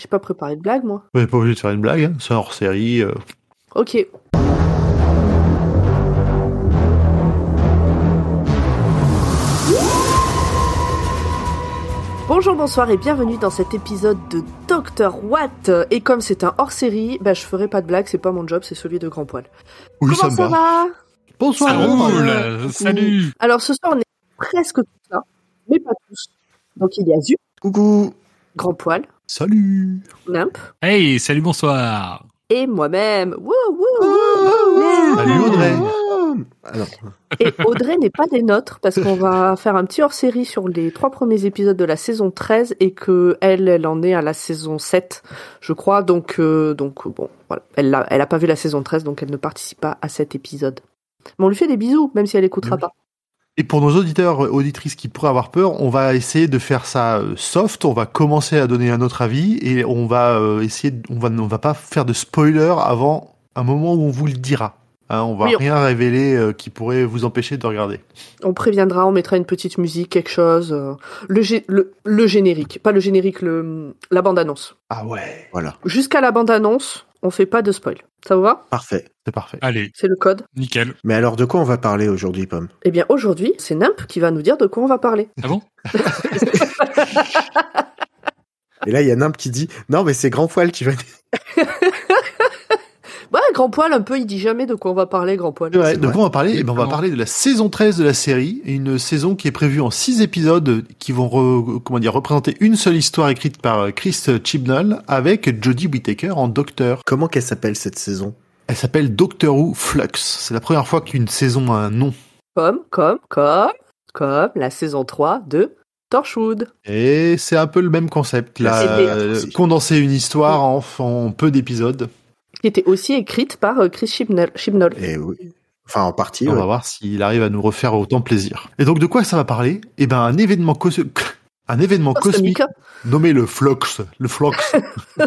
J'ai pas préparé de blague, moi. On n'est pas obligé de faire une blague, hein. c'est hors série. euh. Ok. Bonjour, bonsoir et bienvenue dans cet épisode de Dr. Watt. Et comme c'est un hors-série, bah, je ferai pas de blague, c'est pas mon job, c'est celui de Grand Poil. Oui, Comment me ça va Bonsoir. Ça roule Salut Alors ce soir, on est presque tous là, mais pas tous. Donc il y a Zu, Coucou Grand Poil, Salut. Nimp Hey, salut, bonsoir et moi-même. Wouh, wouh, wouh. Salut Audrey. Alors, Et Audrey n'est pas des nôtres parce qu'on va faire un petit hors-série sur les trois premiers épisodes de la saison 13 et que elle, elle en est à la saison 7, je crois. Donc, euh, donc bon, voilà. Elle a, elle a pas vu la saison 13, donc elle ne participe pas à cet épisode. Mais on lui fait des bisous, même si elle écoutera Oui. pas. Et pour nos auditeurs, euh, auditrices qui pourraient avoir peur, on va essayer de faire ça euh, soft. On va commencer à donner un autre avis et on va euh, essayer. On va, on va pas faire de spoiler avant un moment où on vous le dira. Hein, on va Oui, on- rien révéler euh, qui pourrait vous empêcher de regarder. On préviendra, on mettra une petite musique, quelque chose. euh, le, gé- le, le générique, pas le générique, le, la bande-annonce. Ah ouais, voilà, Jusqu'à la bande-annonce, on fait pas de spoil. Ça vous va? Parfait. c'est parfait. Allez, C'est le code. nickel. Mais alors, de quoi on va parler aujourd'hui, Pomme? Eh bien, aujourd'hui, c'est Nimp qui va nous dire de quoi on va parler. Ah bon? Et là, il y a Nimp qui dit « Non, mais c'est Grand Poil qui va... Grand poil, un peu, il dit jamais de quoi on va parler, grand poil. De quoi on va parler? Eh ben, on va parler de la saison 13 de la série, une saison qui est prévue en six épisodes qui vont re- comment dire représenter une seule histoire écrite par euh, Chris Chibnall avec Jodie Whittaker en docteur. ». Comment qu'elle s'appelle, cette saison? Elle s'appelle Doctor Who Flux. C'est la première fois qu'une saison a un nom. Comme, comme, comme, comme la saison 3 de Torchwood. Et c'est un peu le même concept. Là, euh, condenser une histoire en, en peu d'épisodes. Qui était aussi écrite par euh, Chris Chibnall. Chibnall. Eh oui. Enfin, en partie, On ouais. va voir s'il arrive à nous refaire autant plaisir. Et donc de quoi ça va parler? Eh ben un événement cos- un événement cosmique nommé le Flux. Le Flux.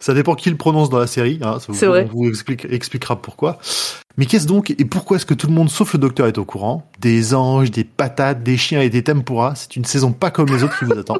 ça dépend qui le prononce dans la série. Hein, ça vous, C'est vrai. On vous explique- expliquera pourquoi. Mais qu'est-ce donc et pourquoi est-ce que tout le monde sauf le docteur est au courant? Des anges, des patates, des chiens et des tempura. C'est une saison pas comme les autres qui vous attend.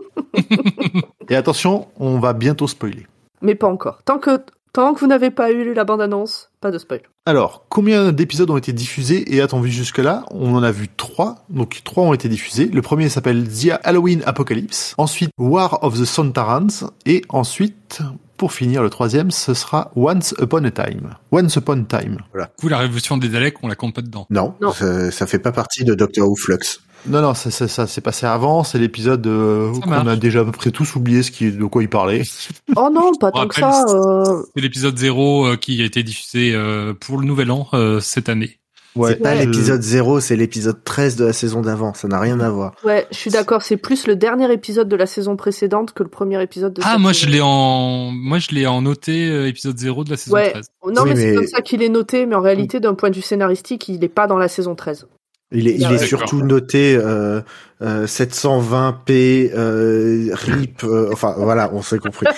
et attention, on va bientôt spoiler. Mais pas encore. Tant que, tant que vous n'avez pas eu la bande-annonce, pas de spoil. Alors, combien d'épisodes ont été diffusés et a-t-on vu jusque-là? On en a vu trois, donc trois ont été diffusés. Le premier s'appelle The Halloween Apocalypse, ensuite War of the Sontarans, et ensuite, pour finir, le troisième, ce sera Once Upon a Time. Once Upon a Time. Du coup, la révolution des Daleks, on la compte pas dedans. Non, Non. Ça, ça fait pas partie de Doctor Who Flux. Non, non, ça, ça, ça s'est passé avant, c'est l'épisode euh, qu'on a déjà à peu près tous oublié ce qui, de quoi il parlait. Oh non, pas tant que ça. euh, C'est l'épisode 0 euh, qui a été diffusé euh, pour le nouvel an euh, cette année. c'est pas je- l'épisode 0, c'est l'épisode 13 de la saison d'avant. Ça n'a rien à voir. Ouais, je suis d'accord. C'est plus le dernier épisode de la saison précédente que le premier épisode de Ah, cette moi je saison. l'ai en, moi je l'ai en noté euh, épisode 0 de la saison Ouais. 13. Non, Oui, mais, c'est comme ça qu'il est noté, mais en réalité, d'un point de vue scénaristique, il n'est pas dans la saison 13. Il est, il est D'accord. surtout noté euh, euh, 720p, euh, RIP, euh, enfin voilà, on s'est compris.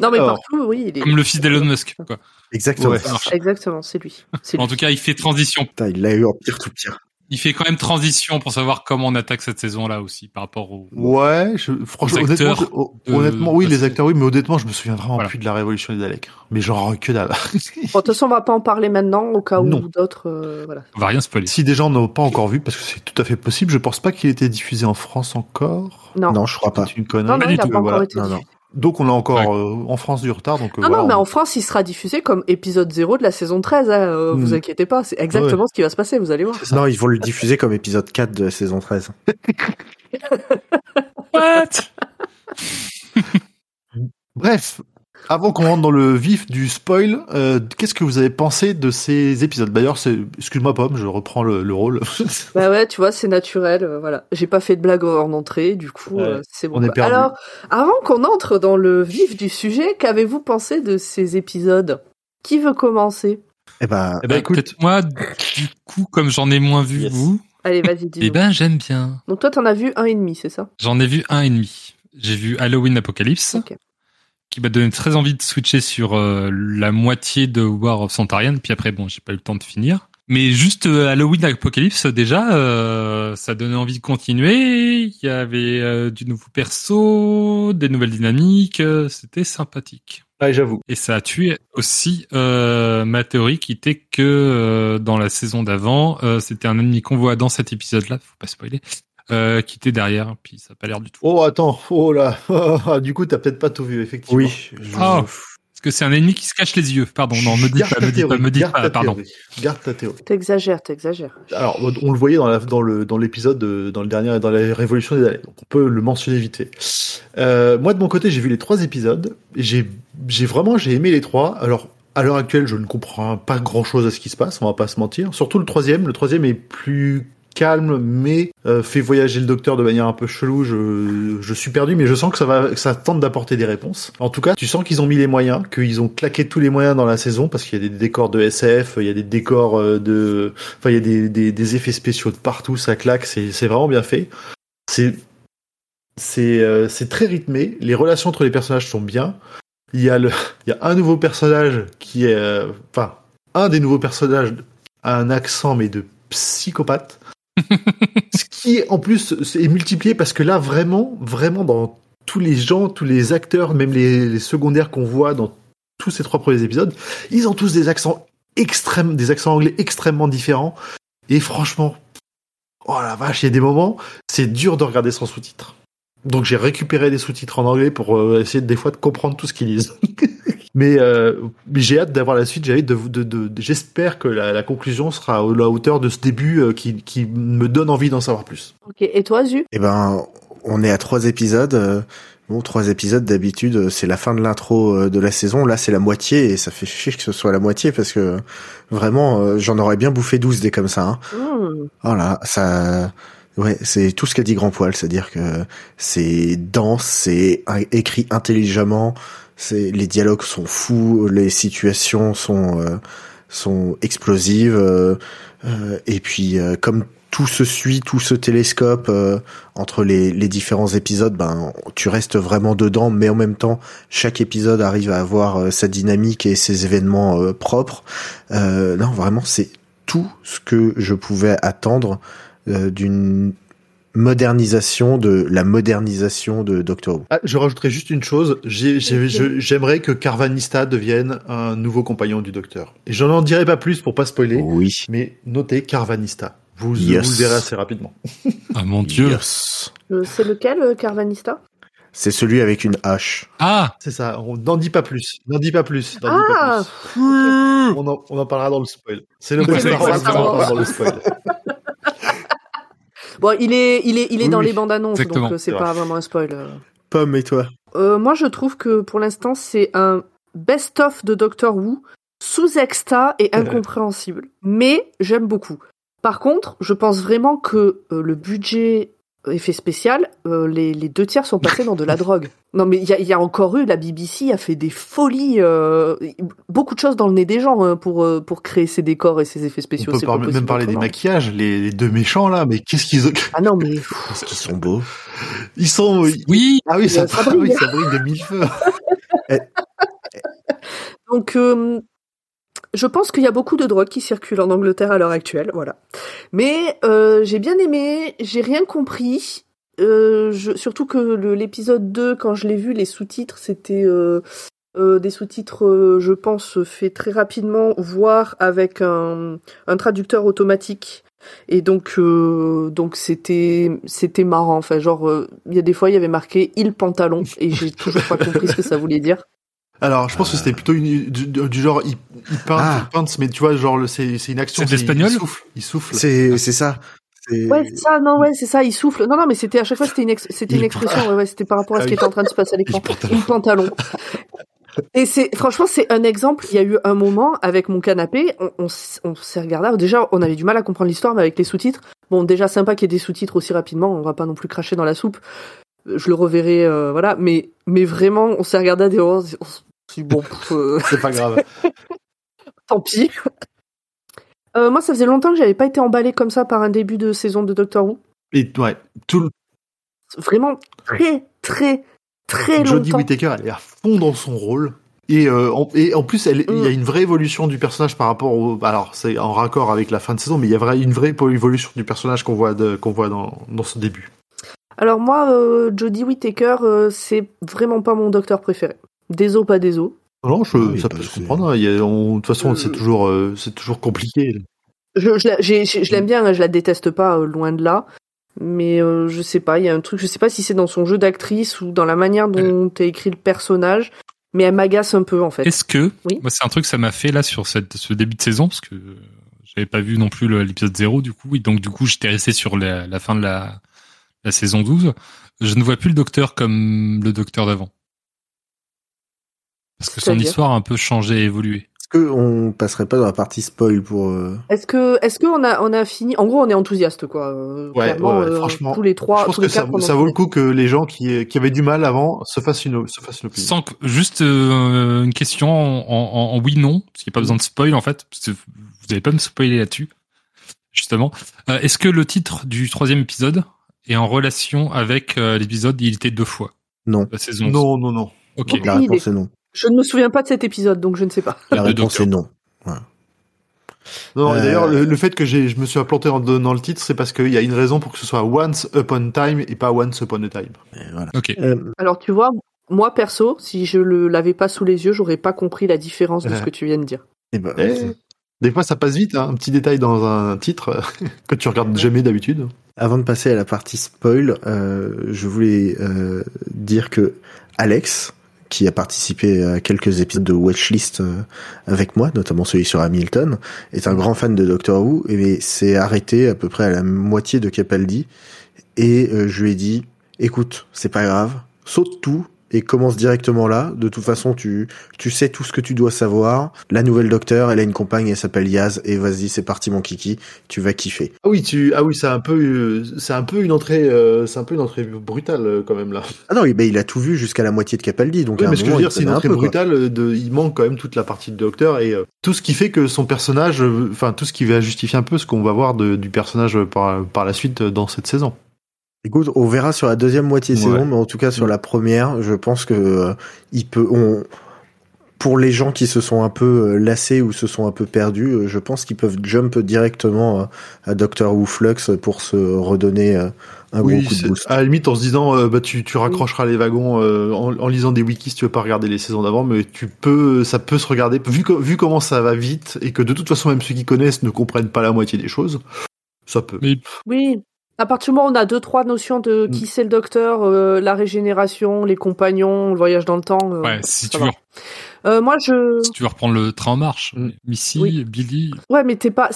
Non, mais Alors. partout, oui, il est. Comme le fils d'Elon Musk, quoi. Exactement. Ouais. Exactement, c'est lui. C'est lui. En tout cas, il fait transition. Putain, il l'a eu en pire tout pire. Il fait quand même transition pour savoir comment on attaque cette saison-là aussi, par rapport au. Ouais, je, franchement, honnêtement, je- oh, de- honnêtement, oui, de- les acteurs, oui, mais honnêtement, je me souviens vraiment Voilà. plus de la révolution des Daleks. Mais genre que dalle. Bon, de toute façon, on va pas en parler maintenant, au cas où Non. d'autres. euh, voilà. On va rien spoiler. Si des gens n'ont pas encore vu, parce que c'est tout à fait possible, je pense pas qu'il ait été diffusé en France encore. Non. Non, je crois pas. C'est une Non, connerie. non, Pas il du n'a tout, pas encore voilà. été Non, non. Donc on a encore euh, en France du retard. Donc euh, Non, voilà, non, mais on- en France, il sera diffusé comme épisode 0 de la saison 13. Hein, euh, Vous Mm. inquiétez pas, c'est exactement ce qui va se passer, vous allez voir. Non, ils vont le diffuser comme épisode 4 de la saison 13. What? Bref, avant qu'on rentre dans le vif du spoil, euh, qu'est-ce que vous avez pensé de ces épisodes? D'ailleurs, c'est excuse-moi Pomme, je reprends le, le rôle. Bah ouais, tu vois, c'est naturel. euh, voilà, j'ai pas fait de blague en entrée, du coup, Ouais, euh, c'est bon. on est perdu. Alors, avant qu'on entre dans le vif du sujet, qu'avez-vous pensé de ces épisodes? Qui veut commencer? Eh ben, Eh ben, écoute. peut-être moi, du coup, comme j'en ai moins vu Yes. vous, Allez, vas-y, dis eh ben j'aime bien. Donc toi, t'en as vu un et demi, c'est ça? J'en ai vu un et demi. J'ai vu Halloween Apocalypse, Ok. Qui m'a donné très envie de switcher sur euh, la moitié de War of Santarian. Puis après, bon, j'ai pas eu le temps de finir. Mais juste euh, Halloween Apocalypse, déjà, euh, ça donnait envie de continuer. Il y avait euh, du nouveau perso, des nouvelles dynamiques. euh, C'était sympathique. Ouais, j'avoue. Et ça a tué aussi euh, ma théorie qui était que euh, dans la saison d'avant, euh, c'était un ennemi qu'on voit dans cet épisode-là, faut pas spoiler, euh, qui était derrière, puis ça a pas l'air du tout. Oh, attends. Oh là. du coup, t'as peut-être pas tout vu, effectivement. Oui. je- Ah. Parce que c'est un ennemi qui se cache les yeux. Pardon, non, me dites Garde pas, me dites pas, me garde pas, ta pardon. théorie. Garde ta théorie. T'exagères, t'exagères. Alors, on le voyait dans la, dans le, dans l'épisode, de- dans le dernier, dans la Révolution des Daleks. Donc, on peut le mentionner vite fait. Euh, moi, de mon côté, j'ai vu les trois épisodes. J'ai, j'ai vraiment, j'ai aimé les trois. Alors, à l'heure actuelle, je ne comprends pas grand chose à ce qui se passe, on va pas se mentir. Surtout le troisième. Le troisième est plus calme, mais euh, fait voyager le docteur de manière un peu chelou. Je, je suis perdu, mais je sens que ça va, que ça tente d'apporter des réponses. En tout cas, tu sens qu'ils ont mis les moyens, qu'ils ont claqué tous les moyens dans la saison, parce qu'il y a des décors de SF, il y a des décors euh, de, enfin, il y a des, des, des effets spéciaux de partout, ça claque, c'est, c'est vraiment bien fait. C'est, c'est, euh, c'est très rythmé. Les relations entre les personnages sont bien. Il y a le, il y a un nouveau personnage qui est, euh, enfin, un des nouveaux personnages a un accent mais de psychopathe. Ce qui en plus est multiplié parce que là vraiment, vraiment dans tous les gens, tous les acteurs, même les, les secondaires qu'on voit dans tous ces trois premiers épisodes, ils ont tous des accents extrêmes, des accents anglais extrêmement différents. Et franchement, oh la vache, il y a des moments, c'est dur de regarder sans sous-titres. Donc j'ai récupéré des sous-titres en anglais pour euh, essayer des fois de comprendre tout ce qu'ils disent. mais euh, mais j'ai hâte d'avoir la suite. J'ai hâte de, de, de, de- j'espère que la, la conclusion sera à la hauteur de ce début euh, qui, qui me donne envie d'en savoir plus. Ok, et toi, Zu? Eh ben, on est à trois épisodes. euh, Bon, trois épisodes d'habitude, c'est la fin de l'intro de la saison. Là, c'est la moitié et ça fait chier que ce soit la moitié parce que vraiment, j'en aurais bien bouffé 12 des comme ça. Hein. Hmm. Voilà, ça, ouais, c'est tout ce qu'a dit Grand Poil, c'est-à-dire que c'est dense, c'est écrit intelligemment, c'est les dialogues sont fous, les situations sont euh, sont explosives, euh, euh, et puis euh, comme tout se suit, tout se télescope euh, entre les, les différents épisodes, ben tu restes vraiment dedans, mais en même temps chaque épisode arrive à avoir sa dynamique et ses événements propres. Non, vraiment, c'est tout ce que je pouvais attendre d'une modernisation de la modernisation de Doctor Who. Ah, je rajouterai juste une chose. J'aimerais que Carvanista devienne un nouveau compagnon du Docteur. Et je n'en dirai pas plus pour pas spoiler, Oui. mais notez Carvanista. Vous, Yes. vous le verrez assez rapidement. Ah mon dieu. Yes. Euh, C'est lequel, euh, Carvanista? C'est celui avec une hache. Ah C'est ça. On n'en dit pas plus. N'en dis pas plus. Ah pas plus. On en, on en parlera dans le spoil. C'est le poster d'accord, on en Star parlera Wars. dans le spoil. Bon, il est, il est, il est Oui, dans oui, les bandes annonces, exactement. donc euh, c'est pas vrai. vraiment un spoil. euh. Pomme et toi Euh, moi, je trouve que pour l'instant, c'est un best-of de Doctor Who, sous-exta et incompréhensible. Mais j'aime beaucoup. Par contre, je pense vraiment que euh, le budget effet spécial, euh, les, les deux tiers sont passés dans de la drogue. Non, mais il y a, il y a encore eu, la BBC a fait des folies, euh, beaucoup de choses dans le nez des gens hein, pour, euh, pour créer ces décors et ces effets On spéciaux. peut par- pas même parler des maquillages, les, les deux méchants là, mais qu'est-ce qu'ils ont Ah non, mais Parce qu'ils sont beaux. Ils sont. Oui Ah oui, ça, Ça ah oui, brille. ça brille de mille feux. Donc, euh, je pense qu'il y a beaucoup de drogues qui circulent en Angleterre à l'heure actuelle, voilà. Mais euh, j'ai bien aimé, j'ai rien compris. Euh, surtout que l'épisode 2, quand je l'ai vu, les sous-titres, c'était euh, des sous-titres, je pense, faits très rapidement, voire avec un, un traducteur automatique. Et donc, donc c'était, c'était marrant. Enfin, genre, il y a des fois, il y avait marqué il pantalon, et j'ai toujours pas compris ce que ça voulait dire. Alors, je pense que c'était plutôt une, du, du genre, il, il peint, Ah. il peint, mais tu vois, genre, c'est c'est une action. C'est de l'espagnol Il souffle. Il souffle. C'est c'est ça. C'est- Ouais, c'est ça, non, ouais, c'est ça, il souffle. Non, non, mais c'était à chaque fois, c'était une, ex- c'était une expression, ouais, ouais, c'était par rapport à ce Ah qui était en train de se passer à l'écran. Il pantalon. Et c'est, franchement, c'est un exemple. Il y a eu un moment avec mon canapé, on, on, s- on s'est regardé. Déjà, on avait du mal à comprendre l'histoire, mais avec les sous-titres. Bon, déjà sympa qu'il y ait des sous-titres aussi rapidement. On va pas non plus cracher dans la soupe. Je le reverrai, euh, voilà. Mais, mais vraiment, on s'est regardé à des on bon, euh, C'est pas grave. tant pis. Euh, moi, ça faisait longtemps que j'avais pas été emballé comme ça par un début de saison de Doctor Who. Et ouais, tout le Vraiment très, très, très Jodie longtemps. Whittaker, elle est à fond dans son rôle. Et, euh, en, et en plus, il y a Mm. une vraie évolution du personnage par rapport au. Alors, c'est en raccord avec la fin de saison, mais il y a vrai, une vraie évolution du personnage qu'on voit, de, voit dans, dans ce début. Alors moi, euh, Jodie Whittaker, euh, c'est vraiment pas mon docteur préféré. Désolé, pas désolé. Non, je, Oui, ça bah, peut se comprendre. hein. De toute façon, Euh, c'est toujours, euh, c'est toujours compliqué. Je, je, la- j'ai- j'ai- je l'aime bien, hein, je la déteste pas, euh, loin de là. Mais euh, je sais pas, il y a un truc, je sais pas si c'est dans son jeu d'actrice ou dans la manière dont est écrit le personnage, mais elle m'agace un peu en fait. Est-ce que, Oui. moi c'est un truc que ça m'a fait là sur cette, ce début de saison, parce que j'avais pas vu non plus l'épisode 0 du coup, et donc du coup j'étais resté sur la, la fin de la, la saison 12. Je ne vois plus le docteur comme le docteur d'avant. Parce que son histoire a un peu changé et évolué. Est-ce qu'on passerait pas dans la partie spoil pour... euh, Est-ce que, est-ce qu'on a, on a fini En gros, on est enthousiaste quoi. euh, Ouais, ouais, ouais, euh, franchement, tous les trois, je pense tous que ça, vaut le coup que les gens qui, qui avaient du mal avant se fassent une, se fassent une opinion. Sans que, juste euh, une question en, en, en oui non, parce qu'il n'y a pas besoin de spoil en fait, parce que vous n'allez pas me spoiler là-dessus, justement. Euh, Est-ce que le titre du troisième épisode est en relation avec euh, l'épisode Il était deux fois? Non. la saison Non, non, non. Ok. La réponse est non. Je ne me souviens pas de cet épisode, donc je ne sais pas. La Le réponse est non. Non, et Euh, d'ailleurs, le, le fait que j'ai, je me suis implanté en donnant le titre, c'est parce qu'il y a une raison pour que ce soit Once Upon a Time et pas Once Upon a Time. Et voilà. Ok. Euh, Alors tu vois, moi perso, si je le l'avais pas sous les yeux, j'aurais pas compris la différence de ce que tu viens de dire. et ben, Eh, c'est- des fois, ça passe vite, hein, un petit détail dans un titre que tu regardes jamais d'habitude. Avant de passer à la partie spoil, euh, je voulais euh, dire que Alex, qui a participé à quelques épisodes de Watchlist euh, avec moi, notamment celui sur Hamilton, est un grand fan de Doctor Who et s'est arrêté à peu près à la moitié de Capaldi. Et euh, je lui ai dit, écoute, c'est pas grave, saute tout et commence directement là. De toute façon, tu tu sais tout ce que tu dois savoir. La nouvelle Docteur, elle a une compagne, elle s'appelle Yaz et vas-y, c'est parti mon kiki, tu vas kiffer. Ah oui, tu, ah oui, c'est un peu, euh, c'est un peu une entrée, euh, c'est un peu une entrée brutale euh, quand même là. Ah non, il- ben, il a tout vu jusqu'à la moitié de Capaldi, donc Oui, à un mais ce que je veux dire, c'est une connaît un entrée peu, brutale. euh, De, il manque quand même toute la partie de Docteur et euh, tout ce qui fait que son personnage, enfin tout ce qui va justifier un peu ce qu'on va voir de, du personnage par, par la suite dans cette saison. Écoute, on verra sur la deuxième moitié de Ouais. saison, mais en tout cas sur la première, je pense que euh, il peut. On, pour les gens qui se sont un peu euh, lassés ou se sont un peu perdus, euh, je pense qu'ils peuvent jump directement euh, à Doctor Who Flux pour se redonner un Oui, gros coup de boost. à la limite en se disant, euh, bah tu, tu raccrocheras les wagons euh, en, en lisant des wikis si tu veux pas regarder les saisons d'avant, mais tu peux, ça peut se regarder vu, vu comment ça va vite et que de toute façon même ceux qui connaissent ne comprennent pas la moitié des choses, ça peut. Oui. À partir du moment où on a deux trois notions de qui c'est le docteur, euh, la régénération, les compagnons, le voyage dans le temps. euh, ouais, si tu va. veux, Euh, moi je. si tu veux reprendre le train en marche, Mm. Missy, Oui. Billy, Ouais, mais t'es pas,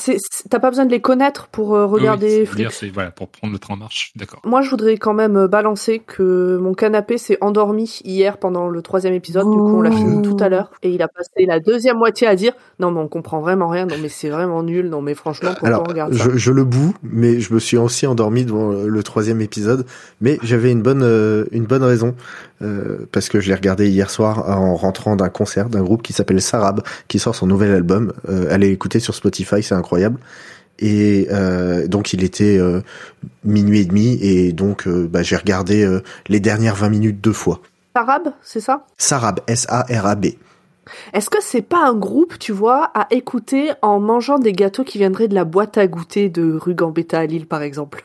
t'as pas besoin de les connaître pour euh, oui, oui, regarder c'est- Flux. c'est voilà pour prendre le train en marche, d'accord. Moi, je voudrais quand même euh, balancer que mon canapé s'est endormi hier pendant le troisième épisode. Du coup, on l'a fini tout à l'heure. Et il a passé la deuxième moitié à dire Non, mais on comprend vraiment rien. Non, mais c'est vraiment nul. Non, mais franchement, pourquoi Alors, on regarde ça? je, je le boue, mais je me suis aussi endormi devant le, le troisième épisode. Mais j'avais une bonne euh, une bonne raison euh, parce que je l'ai regardé hier soir en rentrant d'un concert d'un groupe qui s'appelle Sarab, qui sort son nouvel album. Euh, allez écouter sur Spotify, c'est incroyable. Et euh, donc il était euh, minuit et demi et donc bah, j'ai regardé les dernières 20 minutes deux fois. Arabe, c'est ça? Sarab, S-A-R-A-B. Est-ce que c'est pas un groupe, tu vois, à écouter en mangeant des gâteaux qui viendraient de la boîte à goûter de rue Gambetta à Lille, par exemple?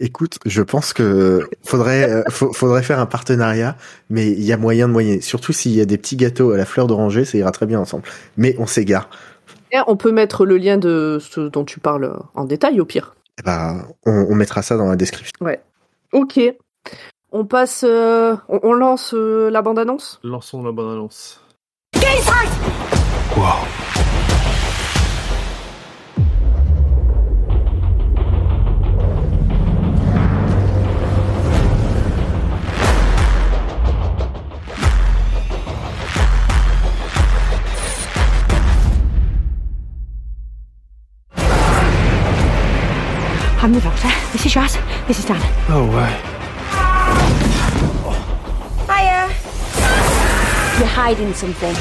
Écoute, je pense que faudrait euh, faudrait faire un partenariat, mais il y a moyen de moyen. Surtout s'il y a des petits gâteaux à la fleur d'oranger, ça ira très bien ensemble. Mais on s'égare. Et on peut mettre le lien de ce dont tu parles en détail, au pire. Eh ben, on, on mettra ça dans la description. Ok. On passe, euh, on, on lance euh, la bande-annonce? Lançons la bonne annonce. I'm This is Dan. Oh ouais. Hiya. You're hiding something.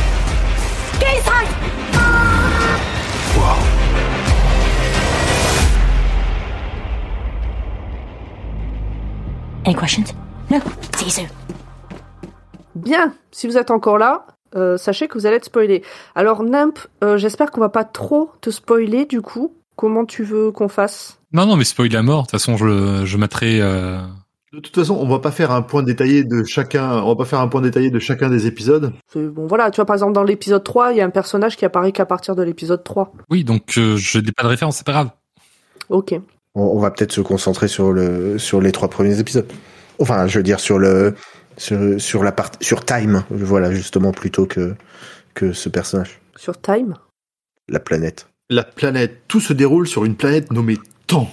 Get inside! Any questions? No. See you soon. Bien, si vous êtes encore là, euh, sachez que vous allez être spoilé. Alors Nimp, euh, j'espère qu'on va pas trop te spoiler du coup. Comment tu veux qu'on fasse? Non, non, mais spoil la mort. De toute façon, je, je mettrai. Euh... De toute façon, on va pas faire un point détaillé de chacun, on va pas faire un point détaillé de chacun des épisodes. Bon voilà, tu vois par exemple dans l'épisode 3, il y a un personnage qui apparaît qu'à partir de l'épisode 3. Oui, donc euh, je n'ai pas de référence, c'est pas grave. Ok. On, on va peut-être se concentrer sur le sur les trois premiers épisodes. Enfin, je veux dire sur le sur, sur la partie sur Time, voilà justement plutôt que que ce personnage, Sur Time? La planète. La planète, tout se déroule sur une planète nommée Temps.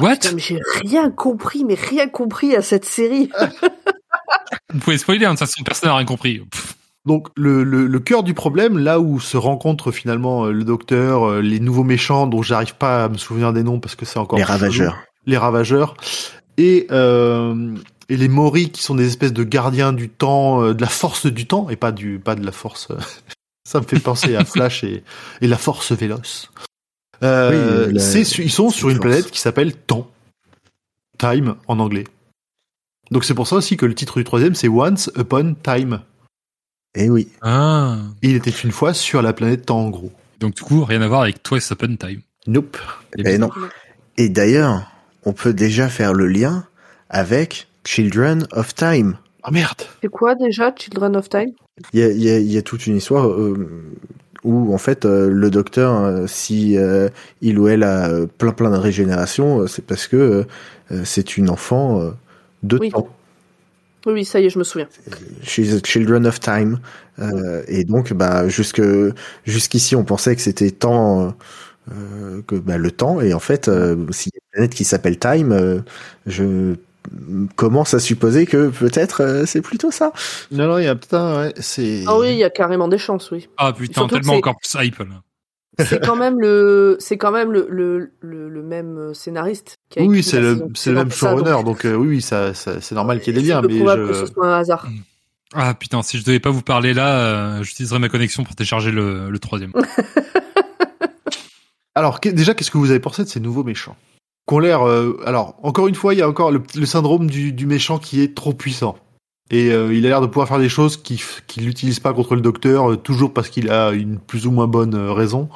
What? Putain, mais j'ai rien compris, mais rien compris à cette série. Vous pouvez spoiler, hein, de toute façon, personne n'a rien compris. Pff. Donc le, le, le cœur du problème, là où se rencontrent finalement euh, le docteur, euh, les nouveaux méchants dont j'arrive pas à me souvenir des noms parce que c'est encore Les chelou, ravageurs. les ravageurs et euh, et les Mori qui sont des espèces de gardiens du temps, euh, de la force du temps et pas du pas de la force. Ça me fait penser à Flash et, et la force véloce. Euh, Oui, la- ils sont sur une force. planète qui s'appelle Temps, Time en anglais. Donc c'est pour ça aussi que le titre du troisième c'est Once Upon Time. Eh oui. Ah. Et il était une fois sur la planète Temps en gros. Donc du coup, rien à voir avec Twice Upon Time. Nope. Eh non. Et d'ailleurs, on peut déjà faire le lien avec Children of Time. Ah merde. C'est quoi déjà Children of Time? Il y a, il y a- il y a toute une histoire euh, où en fait euh, le docteur, euh, si euh, il ou elle a euh, plein plein de régénération, c'est parce que c'est une enfant de Oui. temps. Oui, oui, ça y est, je me souviens. She's a Children of Time. Et donc, bah, jusque jusqu'ici, on pensait que c'était temps que bah, le temps. Et en fait, s'il y a une planète qui s'appelle Time, je commence à supposer que peut-être euh, c'est plutôt ça. Non, non, il y a putain, ouais, c'est. Ah oui, il y a carrément des chances, oui. Ah putain, que tellement encore plus hype là. C'est quand même le, c'est quand même le, le, le, le même scénariste. Qui a Oui, c'est le, c'est le même showrunner, donc euh, oui, oui, ça, ça c'est normal qu'il y ait des liens, mais probable que je. ce soit un hasard. Ah putain, si je devais pas vous parler là, euh, j'utiliserais ma connexion pour télécharger le, le troisième. Alors, déjà, qu'est-ce que vous avez pensé de ces nouveaux méchants Qu'on l'air. euh, alors, encore une fois, il y a encore le, le syndrome du, du méchant qui est trop puissant. Et euh, il a l'air de pouvoir faire des choses qui qu'il n'utilise pas contre le docteur, euh, toujours parce qu'il a une plus ou moins bonne euh, raison.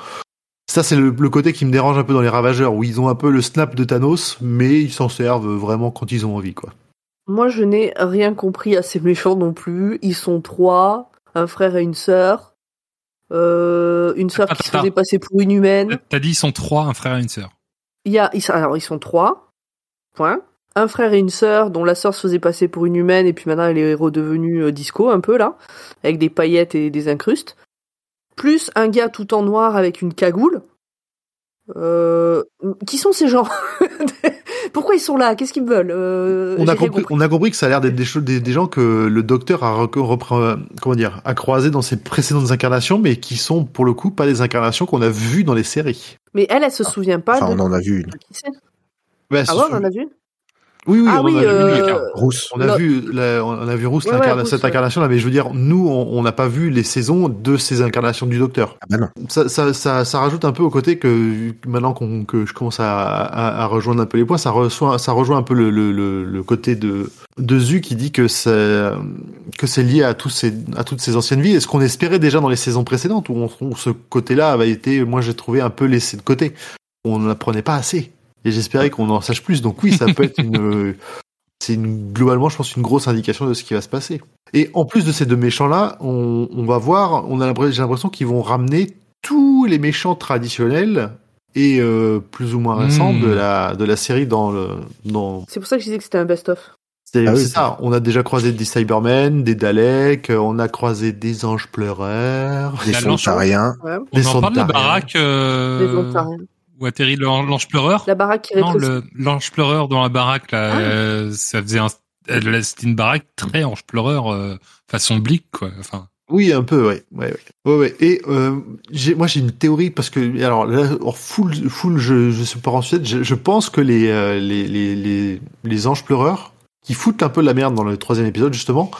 Ça, c'est le, le côté qui me dérange un peu dans les Ravageurs, où ils ont un peu le snap de Thanos, mais ils s'en servent vraiment quand ils ont envie, quoi. Moi, je n'ai rien compris à ces méchants non plus. Ils sont trois, un frère et une sœur. Euh, une sœur qui se faisait passer pour une humaine. T'as dit ils sont trois, un frère et une sœur. Il y a, alors ils sont trois. Point. Un frère et une sœur dont la sœur se faisait passer pour une humaine et puis maintenant elle est redevenue euh, disco un peu là, avec des paillettes et des incrustes. Plus un gars tout en noir avec une cagoule. Euh, qui sont ces gens? Pourquoi ils sont là? Qu'est-ce qu'ils veulent? Euh, On a, compris, on a compris que ça a l'air d'être des, choses- des, des gens que le docteur a, repre- comment dire, a croisé dans ses précédentes incarnations, mais qui sont pour le coup pas des incarnations qu'on a vues dans les séries. Mais elle, elle se souvient pas Enfin, de on en a vu une. qui c'est. Bah, Ah ouais, on en a vu une? Oui, oui, Ah on oui, en a vu euh. Rousse. On a vu, la- on a vu Rousse, Ouais, l'incarna- ouais, Rousse, cette ouais. incarnation-là, mais je veux dire, nous, on n'a pas vu les saisons de ces incarnations du Docteur. Ah bah non. Ça, ça, ça, ça rajoute un peu au côté que maintenant qu'on, que je commence à, à, à rejoindre un peu les points, ça reçoit, ça rejoint un peu le, le, le, le côté de, de Zu qui dit que c'est, que c'est lié à tous ces, à toutes ces anciennes vies. Et ce qu'on espérait déjà dans les saisons précédentes, où, on, où ce côté-là avait été, moi, j'ai trouvé un peu laissé de côté? On n'apprenait pas assez. Et j'espérais qu'on en sache plus. Donc oui, ça peut être une, c'est une, globalement, je pense, une grosse indication de ce qui va se passer. Et en plus de ces deux méchants-là, on, on va voir, on a l'impression- j'ai l'impression qu'ils vont ramener tous les méchants traditionnels et euh, plus ou moins récents Hmm. de la de la série dans le dans. C'est pour ça que je disais que c'était un best-of. C'est Ah oui, ça. On a déjà croisé des Cybermen, des Daleks, euh, on a croisé des anges pleureurs. Des Sontariens. Ouais. On Des en parle de baraque Les euh. Où atterrit l'an- l'ange pleureur? La baraque qui Non, l'ange pleureur dans la baraque là, Ah. euh, ça faisait un, c'était une baraque très ange pleureur euh, façon blic quoi. Enfin, Oui, un peu, ouais, ouais, ouais. ouais, ouais. Et euh, j'ai, moi, j'ai une théorie parce que, alors là, hors full, full, je, je suis pas ensuite. Je, je pense que les, euh, les, les, les, les anges pleureurs qui foutent un peu la merde dans le troisième épisode justement,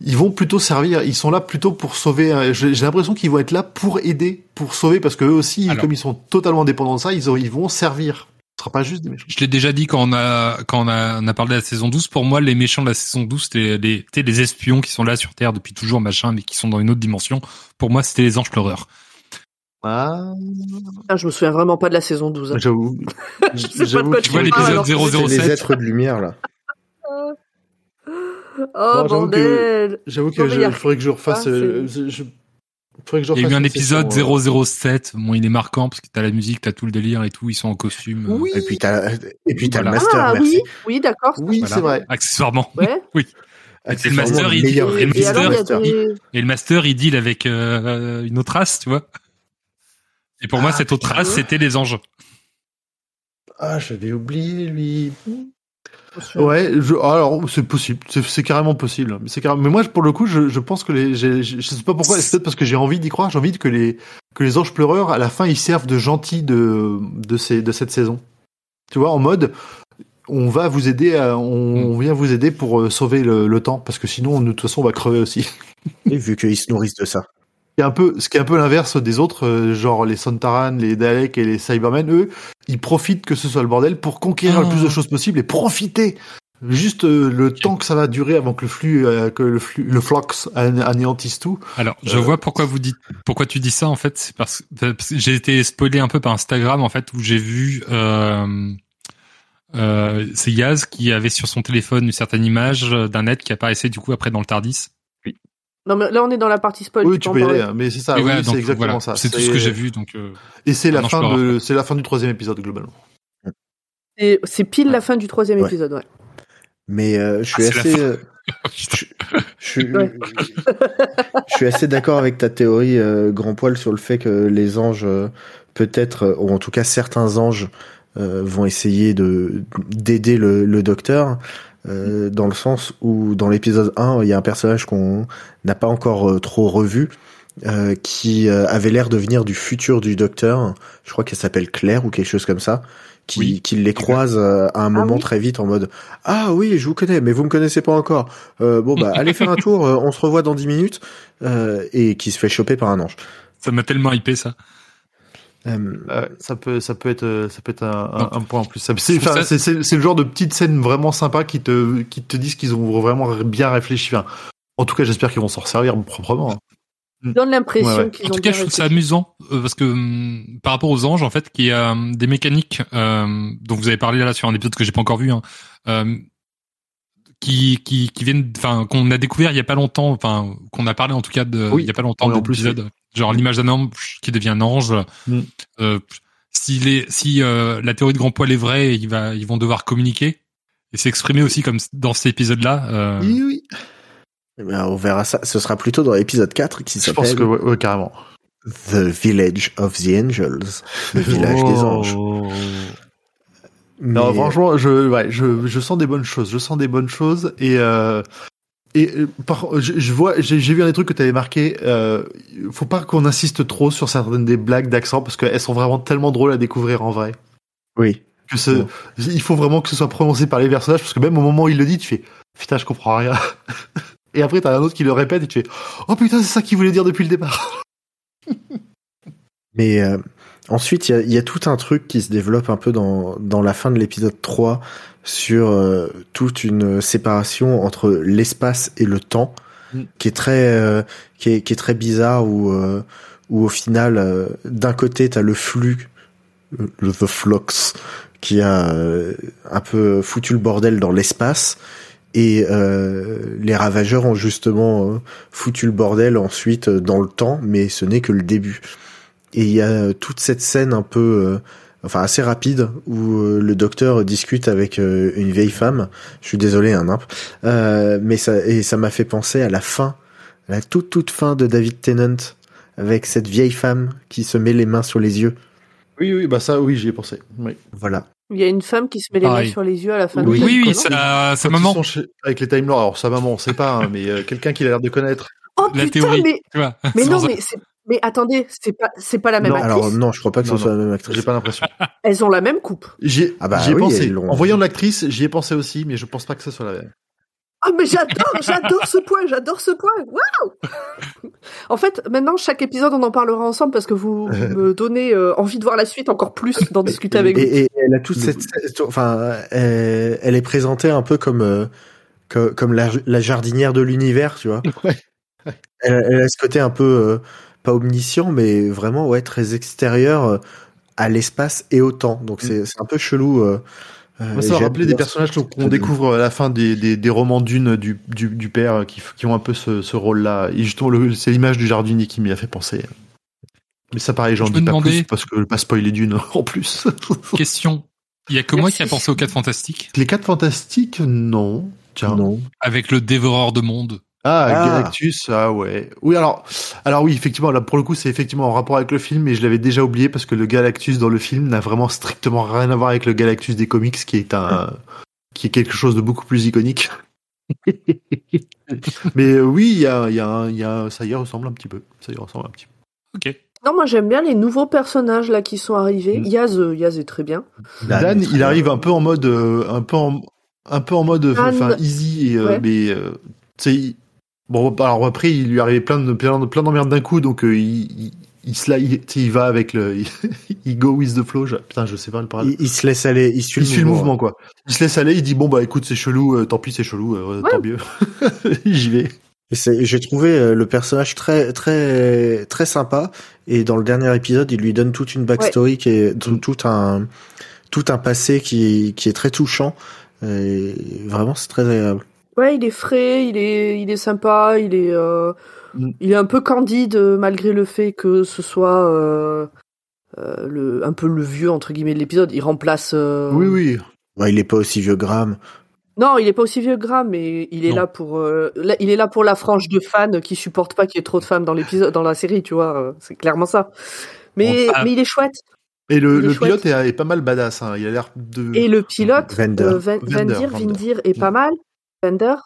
ils vont plutôt servir. Ils sont là plutôt pour sauver. J'ai l'impression qu'ils vont être là pour aider, pour sauver, parce que eux aussi, Alors. comme ils sont totalement dépendants de ça, ils, ont- ils vont servir. sera pas juste des méchants. Je l'ai déjà dit quand on a quand on a, on a parlé de la saison 12. Pour moi, les méchants de la saison 12, c'était les, les espions qui sont là sur Terre depuis toujours, machin, mais qui sont dans une autre dimension. Pour moi, c'était les anges pleureurs. Ah, Ah, je me souviens vraiment pas de la saison 12. j'avoue. Je sais pas de J'avoue quoi que Tu vois l'épisode alors, C'est 007. les êtres de lumière là. Oh bordel J'avoue que je- faudrait je refasse. Ah, euh, je, faudrait que je Il y a eu refasse un épisode session, euh, 007. Bon, il est marquant parce que t'as la musique, t'as tout le délire et tout. Ils sont en costume. euh, Oui, Et puis t'as et puis t'as Voilà. le master, Ah merci. oui, oui, d'accord. oui, voilà. c'est vrai. Accessoirement. Ouais. Et le master, il- et le Et alors, il y a master, des... Et le master, il deal avec euh, une autre race, tu vois. Et pour moi, Ah, cette autre race, c'était les anges. Ah, j'avais oublié lui. Ouais, je, alors c'est possible, c'est c'est carrément possible. Mais c'est carrément, mais moi pour le coup, je, je pense que les, j'ai- je sais pas pourquoi, c'est peut-être parce que j'ai envie d'y croire, j'ai envie que les que les anges pleureurs à la fin ils servent de gentils de de ces de cette saison. Tu vois, en mode on va vous aider, à- on, on vient vous aider pour euh, sauver le, le temps parce que sinon de toute façon on va crever aussi. Et vu qu'ils se nourrissent de ça. Qui est un peu, ce qui est un peu l'inverse des autres, euh, genre les Sontaran, les Daleks et les Cybermen, eux, ils profitent que ce soit le bordel pour conquérir Ah. le plus de choses possible et profiter juste euh, le temps que ça va durer avant que le flux, euh, que le flux, le flux an- anéantisse tout. Alors, je Euh. vois pourquoi vous dites, pourquoi tu dis ça en fait. C'est parce, parce que j'ai été spoilé un peu par Instagram en fait où j'ai vu. Euh, euh, c'est Yaz qui avait sur son téléphone une certaine image d'un net qui apparaissait du coup après dans le Tardis. Non, mais là, on est dans la partie spoil. oui, tu peux y aller, hein, mais c'est ça, oui, c'est exactement voilà, ça. C'est tout ce que j'ai vu, donc. euh, Et c'est la fin peux de, c'est la fin du troisième épisode globalement. Et C'est pile la fin du troisième Ouais. épisode, ouais. Mais euh, je suis Ah, assez euh, je, je suis Ouais. je suis assez d'accord avec ta théorie euh, grand poil sur le fait que les anges peut-être ou en tout cas certains anges euh, vont essayer de d'aider le, le docteur euh, dans le sens où dans l'épisode 1 il y a un personnage qu'on n'a pas encore euh, trop revu euh, qui euh, avait l'air de venir du futur du docteur je crois qu'elle s'appelle Claire ou quelque chose comme ça qui, Oui. qui les croise euh, à un moment oui. très vite en mode ah oui je vous connais mais vous me connaissez pas encore euh, bon bah allez faire un tour euh, on se revoit dans 10 minutes euh, et qui se fait choper par un ange Ça m'a tellement hypé ça. Euh, ça peut, ça peut être, euh, ça peut être un, point en plus. C'est, Je trouve enfin, ça- c'est, c'est, c'est le genre de petites scènes vraiment sympas qui te, qui te disent qu'ils ont vraiment bien réfléchi. Enfin, en tout cas, j'espère qu'ils vont s'en servir proprement. hein. Ça donne l'impression Ouais, ouais. qu'ils En ont tout cas, bien je trouve ça amusant euh, parce que hum, par rapport aux anges, en fait, qu'il y a hum, des mécaniques euh, dont vous avez parlé là sur un épisode que j'ai pas encore vu, hein, euh, qui qui qui viennent, enfin, qu'on a découvert il y a pas longtemps, enfin, qu'on a parlé en tout cas de, Oui. il y a pas longtemps Oui, de en plus, l'épisode, genre l'image d'un homme qui devient un ange. Mm. Euh, si les, si euh, la théorie de grand poil est vraie, il va, ils vont devoir communiquer et s'exprimer aussi comme dans cet épisode-là. Euh, Oui, oui. eh ben, on verra ça ce sera plutôt dans l'épisode 4 qui Je pense s'appelle que, ouais, ouais, carrément. The Village of the Angels le village des anges Oh. Mais, Non, franchement, je, ouais, je, je sens des bonnes choses. Je sens des bonnes choses et euh, et euh, par, je, je vois, j'ai j'ai vu un des trucs que tu avais marqué. Euh, faut pas qu'on insiste trop sur certaines des blagues d'accent parce qu'elles sont vraiment tellement drôles à découvrir en vrai. oui Que ce, Ouais. il faut vraiment que ce soit prononcé par les personnages parce que même au moment où il le dit, tu fais putain, je comprends rien. Et après, t'as un autre qui le répète et tu fais oh putain, c'est ça qu'il voulait dire depuis le départ. Mais euh, ensuite, il y a, y a tout un truc qui se développe un peu dans, dans la fin de l'épisode 3 sur euh, toute une séparation entre l'espace et le temps Mm. qui est très euh, qui, est, qui est très bizarre où euh, où au final euh, d'un côté t'as le flux le, le the flux qui a euh, un peu foutu le bordel dans l'espace et euh, les ravageurs ont justement euh, foutu le bordel ensuite euh, dans le temps mais ce n'est que le début et il y a euh, toute cette scène un peu, euh, enfin assez rapide, où euh, le docteur discute avec euh, une vieille femme. Je suis désolé, un imp. Euh, mais ça et ça m'a fait penser à la fin, à la toute toute fin de David Tennant, avec cette vieille femme qui se met les mains sur les yeux. Oui, oui, bah ça, oui, j'y ai pensé. Oui. Voilà. Il y a une femme qui se met les mains sur les yeux à la fin Oui, de oui, oui, sa ils maman, chez- avec les Time Lords, alors sa maman, on sait pas, hein, mais euh, quelqu'un qui a l'air de connaître. Oh la putain, théorie, mais, tu vois. mais C'est non, mais c'est, mais attendez, c'est pas, c'est pas la même Non, actrice. Alors non, je crois pas que Non, ce soit non. la même actrice. J'ai pas l'impression. Elles ont la même coupe. J'y Ah bah j'y ai oui, pensé. En voyant l'actrice, j'y ai pensé aussi, mais je pense pas que ce soit la même. Ah mais j'adore, j'adore ce point, j'adore ce point. Waouh En fait, maintenant, chaque épisode, on en parlera ensemble parce que vous me donnez euh, envie de voir la suite encore plus, d'en discuter avec et, vous. et elle a toute cette, enfin, elle, elle est présentée un peu comme euh, que- comme la, la jardinière de l'univers, tu vois. Ouais. Elle, elle a ce côté un peu euh, pas omniscient, mais vraiment ouais très extérieur euh, à l'espace et au temps. Donc c'est c'est un peu chelou. euh, euh, Moi, ça m'a rappelé de des personnages qu'on découvre à la fin des, des, des romans d'une du, du, du père euh, qui, qui ont un peu ce, ce rôle-là. Et justement, c'est l'image du jardinier qui m'y a fait penser. Mais ça, pareil, j'en Je dis pas plus parce que je veux pas spoiler d'une en plus. Question. Il y a que moi qui a pensé aux 4 fantastiques? Les quatre fantastiques, non. Tiens. Non. avec le dévoreur de monde. Ah, Ah. Galactus, ah ouais. Oui, alors, alors oui, effectivement, là, pour le coup, c'est effectivement en rapport avec le film, mais je l'avais déjà oublié parce que le Galactus dans le film n'a vraiment strictement rien à voir avec le Galactus des comics, qui est un, qui est quelque chose de beaucoup plus iconique. mais euh, oui, il y a, il y a, y a, ça y ressemble un petit peu. Ça y ressemble un petit peu. Ok. Non, moi j'aime bien les nouveaux personnages là qui sont arrivés. Mm. Yaz, euh, Yaz est très bien. Dan, il bien. arrive un peu en mode, euh, un peu en, un peu en mode, enfin, easy et, euh, mais, euh, tu sais, il- bon, alors après, il lui arrivait plein de, plein de, plein d'emmerdes d'un coup, donc, euh, il, il, il, se la- il, tu sais, il va avec le, il, go with the flow. je- putain, je sais pas le parler. Il, il se laisse aller, il suit, Il suit le mouvement, quoi. Il se laisse aller, il dit, bon, bah, écoute, c'est chelou, euh, tant pis, c'est chelou, euh, Ouais. tant mieux. J'y vais. Et c'est- J'ai trouvé euh, le personnage très très très sympa et dans le dernier épisode, il lui donne toute une backstory qui est tout, tout un tout un passé qui qui est très touchant. Et vraiment, c'est très agréable. Ouais, il est frais, il est, il est sympa, il est, euh, Mm. il est un peu candide euh, malgré le fait que ce soit euh, euh, le, un peu le vieux entre guillemets de l'épisode. Il remplace. euh, Oui, oui. Ouais, il est pas aussi vieux que Graham. Non, il est pas aussi vieux que Graham, mais il est Non. là pour, euh, là, il est là pour la frange de fans qui supportent pas qu'il y ait trop de femmes dans l'épisode, dans la série, tu vois. C'est clairement ça. Mais, Bon, mais il est chouette. Et le, est pilote est, est pas mal badass, hein. Il a l'air de. Et le pilote, euh, Vandir, Vander. Vindir est pas mal.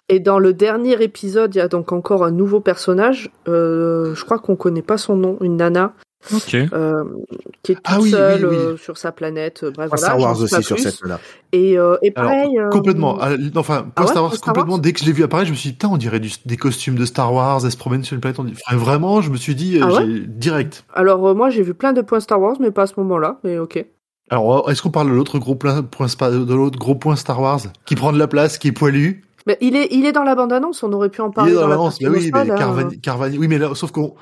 Et dans le dernier épisode, il y a donc encore un nouveau personnage. Euh, je crois qu'on connaît pas son nom, une nana Ok. euh, qui est toute Ah oui, seule oui, oui. euh, sur sa planète. Bref, voilà. Star Wars aussi sur plus. cette là. Et, euh, pareil. Complètement. Enfin, Ah ouais, Star Wars, Star Wars complètement. Dès que je l'ai vu apparaître, je me suis dit, putain, on dirait du- des costumes de Star Wars, elle se promène sur une planète. On dit, Enfin, vraiment, je me suis dit, Ah ouais direct. Alors euh, moi j'ai vu plein de points Star Wars, mais pas à ce moment-là. Mais ok. Alors, est-ce qu'on parle de l'autre gros point, point spa- de l'autre gros point Star Wars qui prend de la place, qui est poilu? Mais il est, il est dans la bande annonce. On aurait pu en Il parler est dans la l'avance. partie Bah oui, mais. Carvani, Carvani- oui, mais là, sauf qu'on,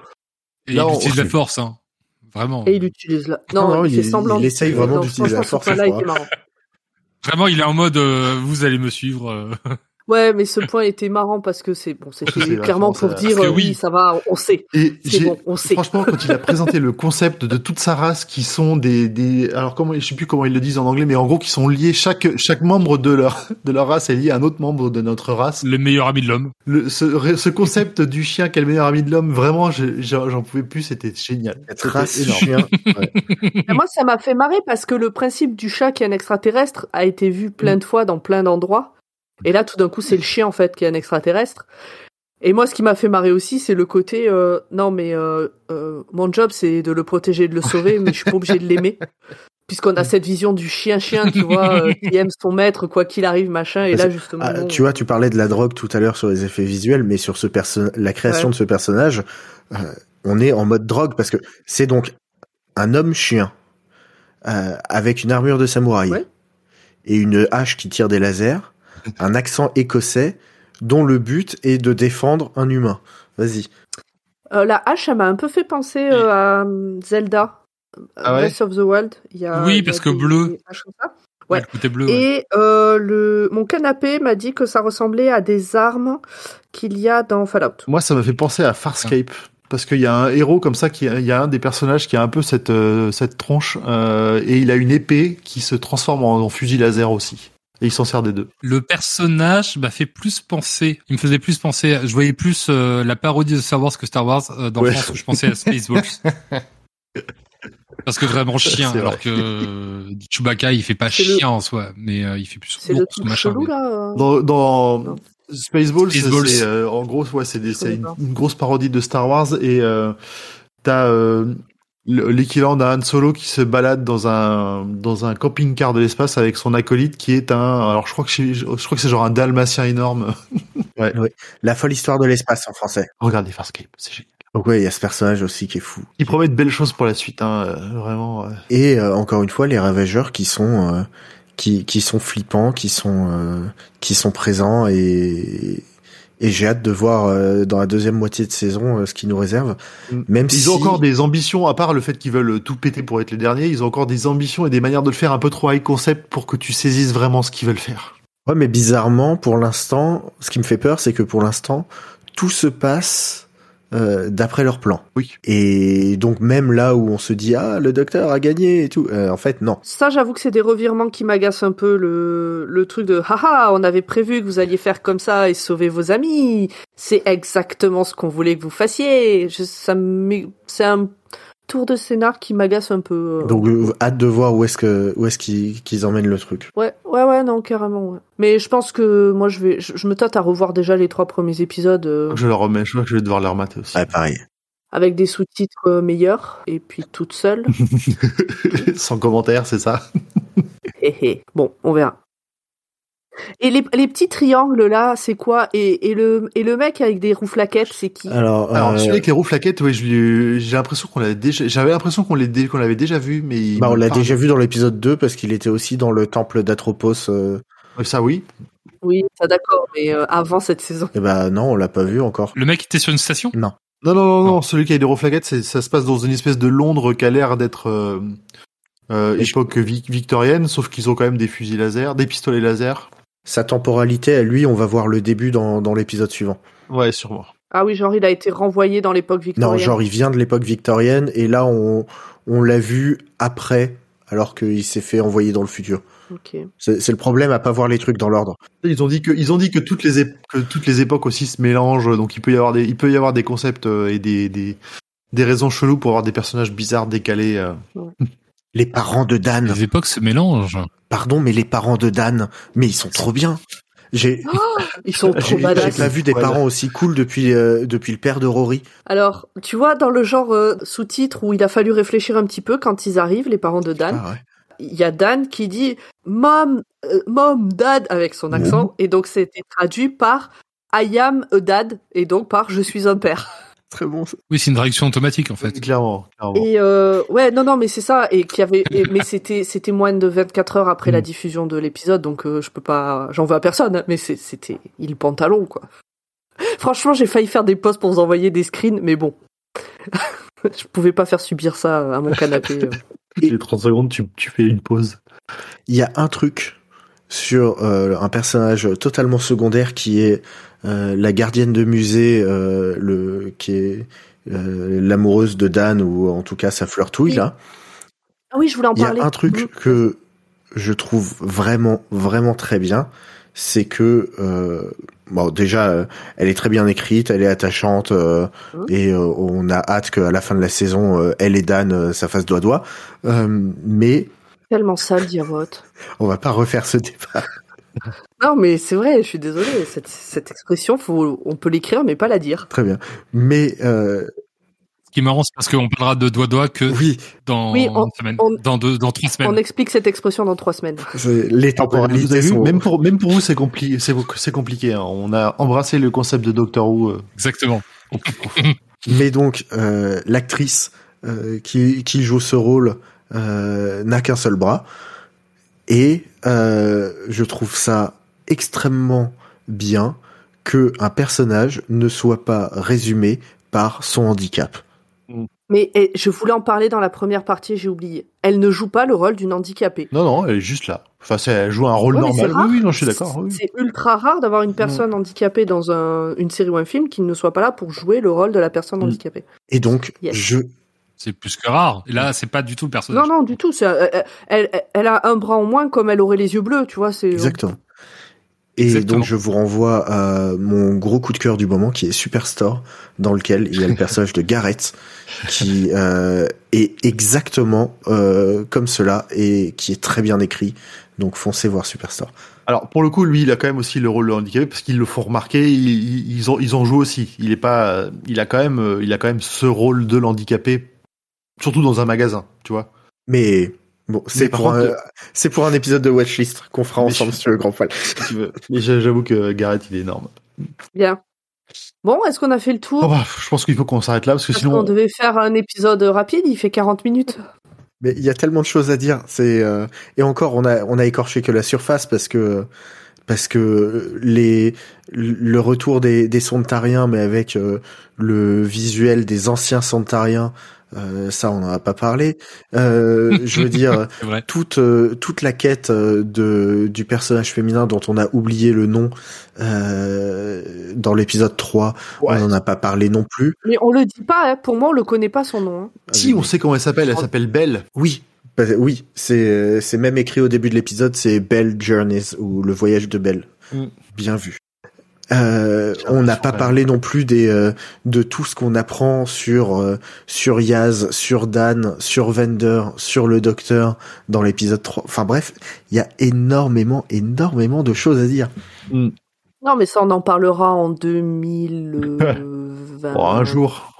Et Là, il on- utilise la force, hein. Vraiment. Et il utilise la. Non, non, il, il- fait semblant. il essaye vraiment d'utiliser la force, marrant. Vraiment, il est en mode, euh, vous allez me suivre. euh. Ouais, mais ce point était marrant parce que c'est bon, c'était C'est clairement pour ça. dire euh, oui, oui. ça va, on sait. et bon, on sait. franchement, quand il a présenté le concept de toute sa race qui sont des, des, alors comment, je sais plus comment ils le disent en anglais, mais en gros, qui sont liés, chaque, chaque membre de leur, de leur race est lié à un autre membre de notre race. Le meilleur ami de l'homme. Le, ce, ce concept du chien qui est le meilleur ami de l'homme, vraiment, je- j'en pouvais plus, c'était génial. Cette race énorme. chien. ouais. Moi, ça m'a fait marrer parce que le principe du chat qui est un extraterrestre a été vu Mm. plein de fois dans plein d'endroits. Et là, tout d'un coup, c'est le chien en fait qui est un extraterrestre. Et moi, ce qui m'a fait marrer aussi, c'est le côté euh, non, mais euh, euh, mon job, c'est de le protéger, de le sauver, mais je suis pas obligé de l'aimer. Puisqu'on a cette vision du chien-chien, tu vois, qui aime son maître, quoi qu'il arrive, machin. Et là, justement. Ah, tu vois, tu parlais de la drogue tout à l'heure sur les effets visuels, mais sur ce la création Ouais. de ce personnage, on est en mode drogue parce que c'est donc un homme chien avec une armure de samouraï Ouais. et une hache qui tire des lasers, un accent écossais dont le but est de défendre un humain. Vas-y. Euh, la hache, elle m'a un peu fait penser euh, à euh, Zelda, Ah ouais? Breath of the Wild. Il y a, Oui, il y a parce que des- bleu. des haches comme ça. Ouais. Le côté bleu. ouais. Et euh, le mon canapé m'a dit que ça ressemblait à des armes qu'il y a dans Fallout. Moi, ça m'a fait penser à Farscape. Parce qu'il y a un héros comme ça, qui, il y a un des personnages qui a un peu cette, euh, cette tronche, euh, et il a une épée qui se transforme en, en fusil laser aussi. Et il s'en sert des deux. Le personnage m'a fait plus penser, il me faisait plus penser, je voyais plus euh, la parodie de Star Wars que Star Wars, euh, dans Ouais. le sens où je pensais à Spaceballs. Parce que vraiment chien, C'est alors vrai. que euh, Chewbacca il fait pas C'est le- chien en soi, mais euh, il fait plus C'est le ours, truc machin. chelou mais- là. euh. Dans, dans Non. Spaceballs, Spaceballs. c'est euh, en gros, ouais, c'est une, grosse parodie de Star Wars et euh, t'as euh, l'équivalent d'un Han Solo qui se balade dans un dans un camping-car de l'espace avec son acolyte qui est un alors je crois que je, je crois que c'est genre un dalmatien énorme. La folle histoire de l'espace en français. Regardez Farscape, c'est génial. Donc ouais, il y a ce personnage aussi qui est fou. Il promet de belles choses pour la suite, hein, euh, vraiment. euh. Et euh, encore une fois, les ravageurs qui sont euh, qui qui sont flippants, qui sont euh, qui sont présents et et j'ai hâte de voir euh, dans la deuxième moitié de saison euh, ce qu'ils nous réservent. Même Ils si ont encore des ambitions, à part le fait qu'ils veulent tout péter pour être les derniers, ils ont encore des ambitions et des manières de le faire un peu trop high concept pour que tu saisisses vraiment ce qu'ils veulent faire. Ouais, mais bizarrement, pour l'instant, ce qui me fait peur, c'est que pour l'instant, tout se passe euh, d'après leur plan. Oui. Et donc même là où on se dit ah le docteur a gagné et tout, euh, en fait non. Ça, j'avoue que c'est des revirements qui m'agacent un peu le, le truc de haha, on avait prévu que vous alliez faire comme ça et sauver vos amis. C'est exactement ce qu'on voulait que vous fassiez. Je, ça me- c'est un tour de scénar qui m'agace un peu. euh. Donc euh, hâte de voir où est-ce que où est-ce qu'ils qu'ils emmènent le truc. Ouais, ouais, ouais, non, carrément. Ouais. Mais je pense que moi, je vais, je, je me tâte à revoir déjà les trois premiers épisodes euh, Je leur remets, je crois que je vais devoir les remater aussi. Ouais, pareil. avec des sous-titres euh, meilleurs et puis toute seule. Sans commentaire, c'est ça. Hé, hé. bon, on verra. Et les, les petits triangles là, c'est quoi? Et, et le et le mec avec des rouflaquettes, c'est qui? Alors, Alors, euh, celui avec les roues flaquettes, l'ai- j'ai l'impression qu'on l'avait déjà, j'avais l'impression qu'on l'avait déjà vu, mais bah, on l'a déjà vu dans l'épisode 2 parce qu'il était aussi dans le temple d'Atropos. Euh... Ça, oui. Oui, ça d'accord, mais euh, avant cette saison. Et bah non, on l'a pas vu encore. Le mec était sur une station? Non. Non, non, non, non, Non. celui qui a des roues flaquettes, c'est, ça se passe dans une espèce de Londres qui a l'air d'être, euh, euh, je- époque vic- victorienne, sauf qu'ils ont quand même des fusils laser, des pistolets laser. Sa temporalité à lui, on va voir le début dans, dans l'épisode suivant. Ouais, sûrement. Ah oui, genre il a été renvoyé dans l'époque victorienne. Non, genre il vient de l'époque victorienne et là on, on l'a vu après alors qu'il s'est fait envoyer dans le futur. Ok. C'est le problème à pas voir les trucs dans l'ordre. Ils ont dit que, ils ont dit que toutes les, que toutes les époques aussi se mélangent, donc il peut y avoir des, il peut y avoir des concepts euh, et des, des, des raisons cheloues pour avoir des personnages bizarres décalés. euh. Les parents de Dan, Les époques se mélangent. pardon, mais les parents de Dan, mais ils sont trop bien. J'ai Ils sont trop J'ai- pas vu des Voilà. parents aussi cool depuis euh, depuis le père de Rory. Alors, tu vois, dans le genre euh, sous-titre où il a fallu réfléchir un petit peu quand ils arrivent, les parents de Dan, Ah ouais. il y a Dan qui dit Mom, euh, Mom, Dad avec son accent, et donc c'était traduit par I am a dad, et donc par Je suis un père. Très bon. ça. Oui, c'est une traduction automatique en fait. Clairement, clairement. Et euh, ouais, non, non, mais c'est ça, et qui avait, et- mais c'était, c'était moins de 24 heures après la Mm. diffusion de l'épisode, donc euh, je peux pas, j'en veux à personne, hein, mais c'était, il pantalon quoi. Franchement, j'ai failli faire des posts pour vous envoyer des screens, mais bon, je pouvais pas faire subir ça à mon canapé. euh. Toutes les 30 secondes, tu, tu fais une pause. Il y a un truc sur euh, un personnage totalement secondaire qui est euh, la gardienne de musée, euh, le qui est euh, l'amoureuse de Dan ou en tout cas sa flirtouille Oui. là. Ah oui, je voulais en Il y a parler. un truc Mm. que je trouve vraiment vraiment très bien, c'est que euh, bon déjà euh, elle est très bien écrite, elle est attachante euh, Mhm. et euh, on a hâte qu'à la fin de la saison euh, elle et Dan euh, ça fasse doigt doigt. Euh, mais Tellement sale, Diavote. on va pas refaire ce débat. Non, mais c'est vrai, je suis désolée. Cette, cette expression, faut, on peut l'écrire, mais pas la dire. Très bien. Mais euh, Ce qui est marrant, c'est parce qu'on parlera de doigt doigt que oui, dans Oui, on- une semaine, on- dans deux, dans trois semaines. On explique cette expression dans trois semaines. les Vous temporalités avez vu, sont... même pour, même pour vous, c'est compliqué, c'est, compliqué, hein. On a embrassé le concept de Doctor Who, euh, Exactement. Mais donc, euh, l'actrice euh, qui, qui joue ce rôle euh, n'a qu'un seul bras. Et euh, je trouve ça extrêmement bien que un personnage ne soit pas résumé par son handicap. Mais je voulais en parler dans la première partie, j'ai oublié. Elle ne joue pas le rôle d'une handicapée. Non, non, elle est juste là. Enfin, c'est, elle joue un rôle Ouais, normal. Oui, oui, non, je suis d'accord. oui. C'est ultra rare d'avoir une personne handicapée dans un, une série ou un film qui ne soit pas là pour jouer le rôle de la personne Mm. handicapée. Et donc, Yes. je C'est plus que rare. Et là, c'est pas du tout le Non, personnage. non, du tout. c'est, euh, euh, elle, elle- elle a un bras en moins comme elle aurait les yeux bleus, tu vois. C'est Exactement. Et Exactement. donc je vous renvoie à mon gros coup de cœur du moment qui est Superstore, dans lequel il y a le personnage de Garrett qui euh, est exactement euh, comme cela et qui est très bien écrit. Donc foncez voir Superstore. Alors, pour le coup, lui, il a quand même aussi le rôle de handicapé parce qu'ils le font remarquer. Ils, en, ils en jouent aussi. Il est pas, il a quand même, euh, il a quand même ce rôle de l'handicapé, surtout dans un magasin, tu vois. Mais bon, c'est pour, un, c'est pour un épisode de Watchlist qu'on fera Mais ensemble je- sur le grand poil. si tu veux. Mais j'a- j'avoue que Garrett, il est énorme. bien. Bon, est-ce qu'on a fait le tour Oh, bah, je pense qu'il faut qu'on s'arrête là parce que Parce sinon. qu'on devait faire un épisode rapide, il fait 40 minutes. Mais il y a tellement de choses à dire. C'est euh, et encore on a on a écorché que la surface parce que parce que les le retour des des Sontariens mais avec euh, le visuel des anciens Sontariens euh, ça on n'en a pas parlé. Euh, je veux dire toute euh, toute la quête euh, de du personnage féminin dont on a oublié le nom euh, dans l'épisode 3, Ouais. on n'en a pas parlé non plus. Mais on le dit pas, hein. pour moi, on le connaît pas son nom. hein. Si, on sait comment elle s'appelle. Elle s'appelle Belle. Oui, bah, oui, c'est c'est même écrit au début de l'épisode, c'est Belle Journeys ou le voyage de Belle. Mm. Bien vu. Euh, on n'a pas parlé non plus des euh, de tout ce qu'on apprend sur euh, sur Yaz, sur Dan, sur Vender, sur le Docteur dans l'épisode 3. Enfin bref, il y a énormément énormément de choses à dire. Non, mais ça, on en parlera en 2020. Oh, un jour.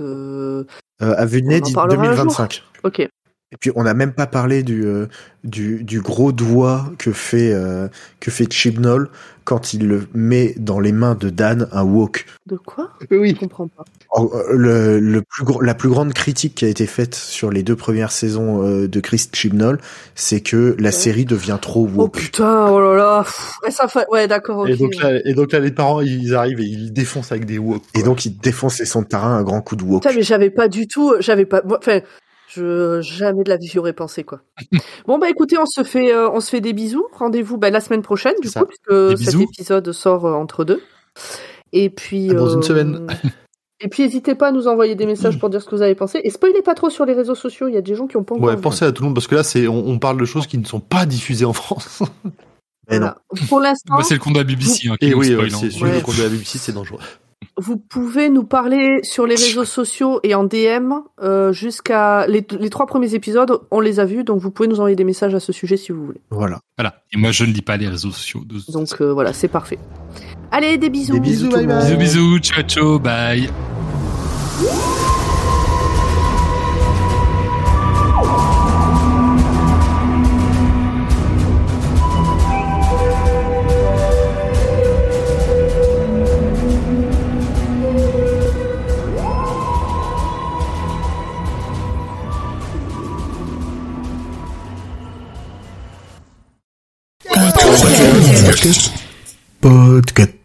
euh, Euh, à en parlera un 2025. Ok. Et puis on n'a même pas parlé du euh, du, du gros doigt que fait euh, que fait Chibnall quand il le met dans les mains de Dan un wok. De quoi? Oui. Je comprends pas. Oh, euh, Le, le plus gros, la plus grande critique qui a été faite sur les deux premières saisons euh, de Chris Chibnall, c'est que la Ouais. série devient trop Oh woke. putain, oh là là. ouais, ça fait... Ouais, d'accord, ok. Et donc là, et donc là, les parents, ils arrivent et ils défoncent avec des wok. Et donc il défonce les sons de tarin un grand coup de wok. Putain, mais j'avais pas du tout, j'avais pas, enfin, je jamais de la vie j'aurais pensé quoi. bon bah écoutez, on se fait, euh, on se fait des bisous. Rendez-vous bah, la semaine prochaine du coup, puisque cet épisode sort euh, entre deux. Et puis À dans une euh, semaine. Et puis n'hésitez pas à nous envoyer des messages pour dire ce que vous avez pensé. Et spoilez pas trop sur les réseaux sociaux. Il y a des gens qui ont pas encore. Ouais, vu. pensez à tout le monde parce que là, c'est, on, on parle de choses qui ne sont pas diffusées en France. Mais non. Voilà. Pour l'instant, Bah, c'est le compte de la BBC hein, qui Et nous oui, ouais, hein. c'est sûr, Ouais. le compte de la BBC, c'est dangereux. Vous pouvez nous parler sur les réseaux sociaux et en DM euh, jusqu'à les, les trois premiers épisodes. On les a vus, donc vous pouvez nous envoyer des messages à ce sujet si vous voulez. Voilà. Voilà. Et moi, je ne lis pas les réseaux sociaux. De... Donc euh, voilà, c'est parfait. Allez, des bisous. Des bisous, bye monde. Bisous, bisous, ciao, ciao, bye. podcast. Podcast.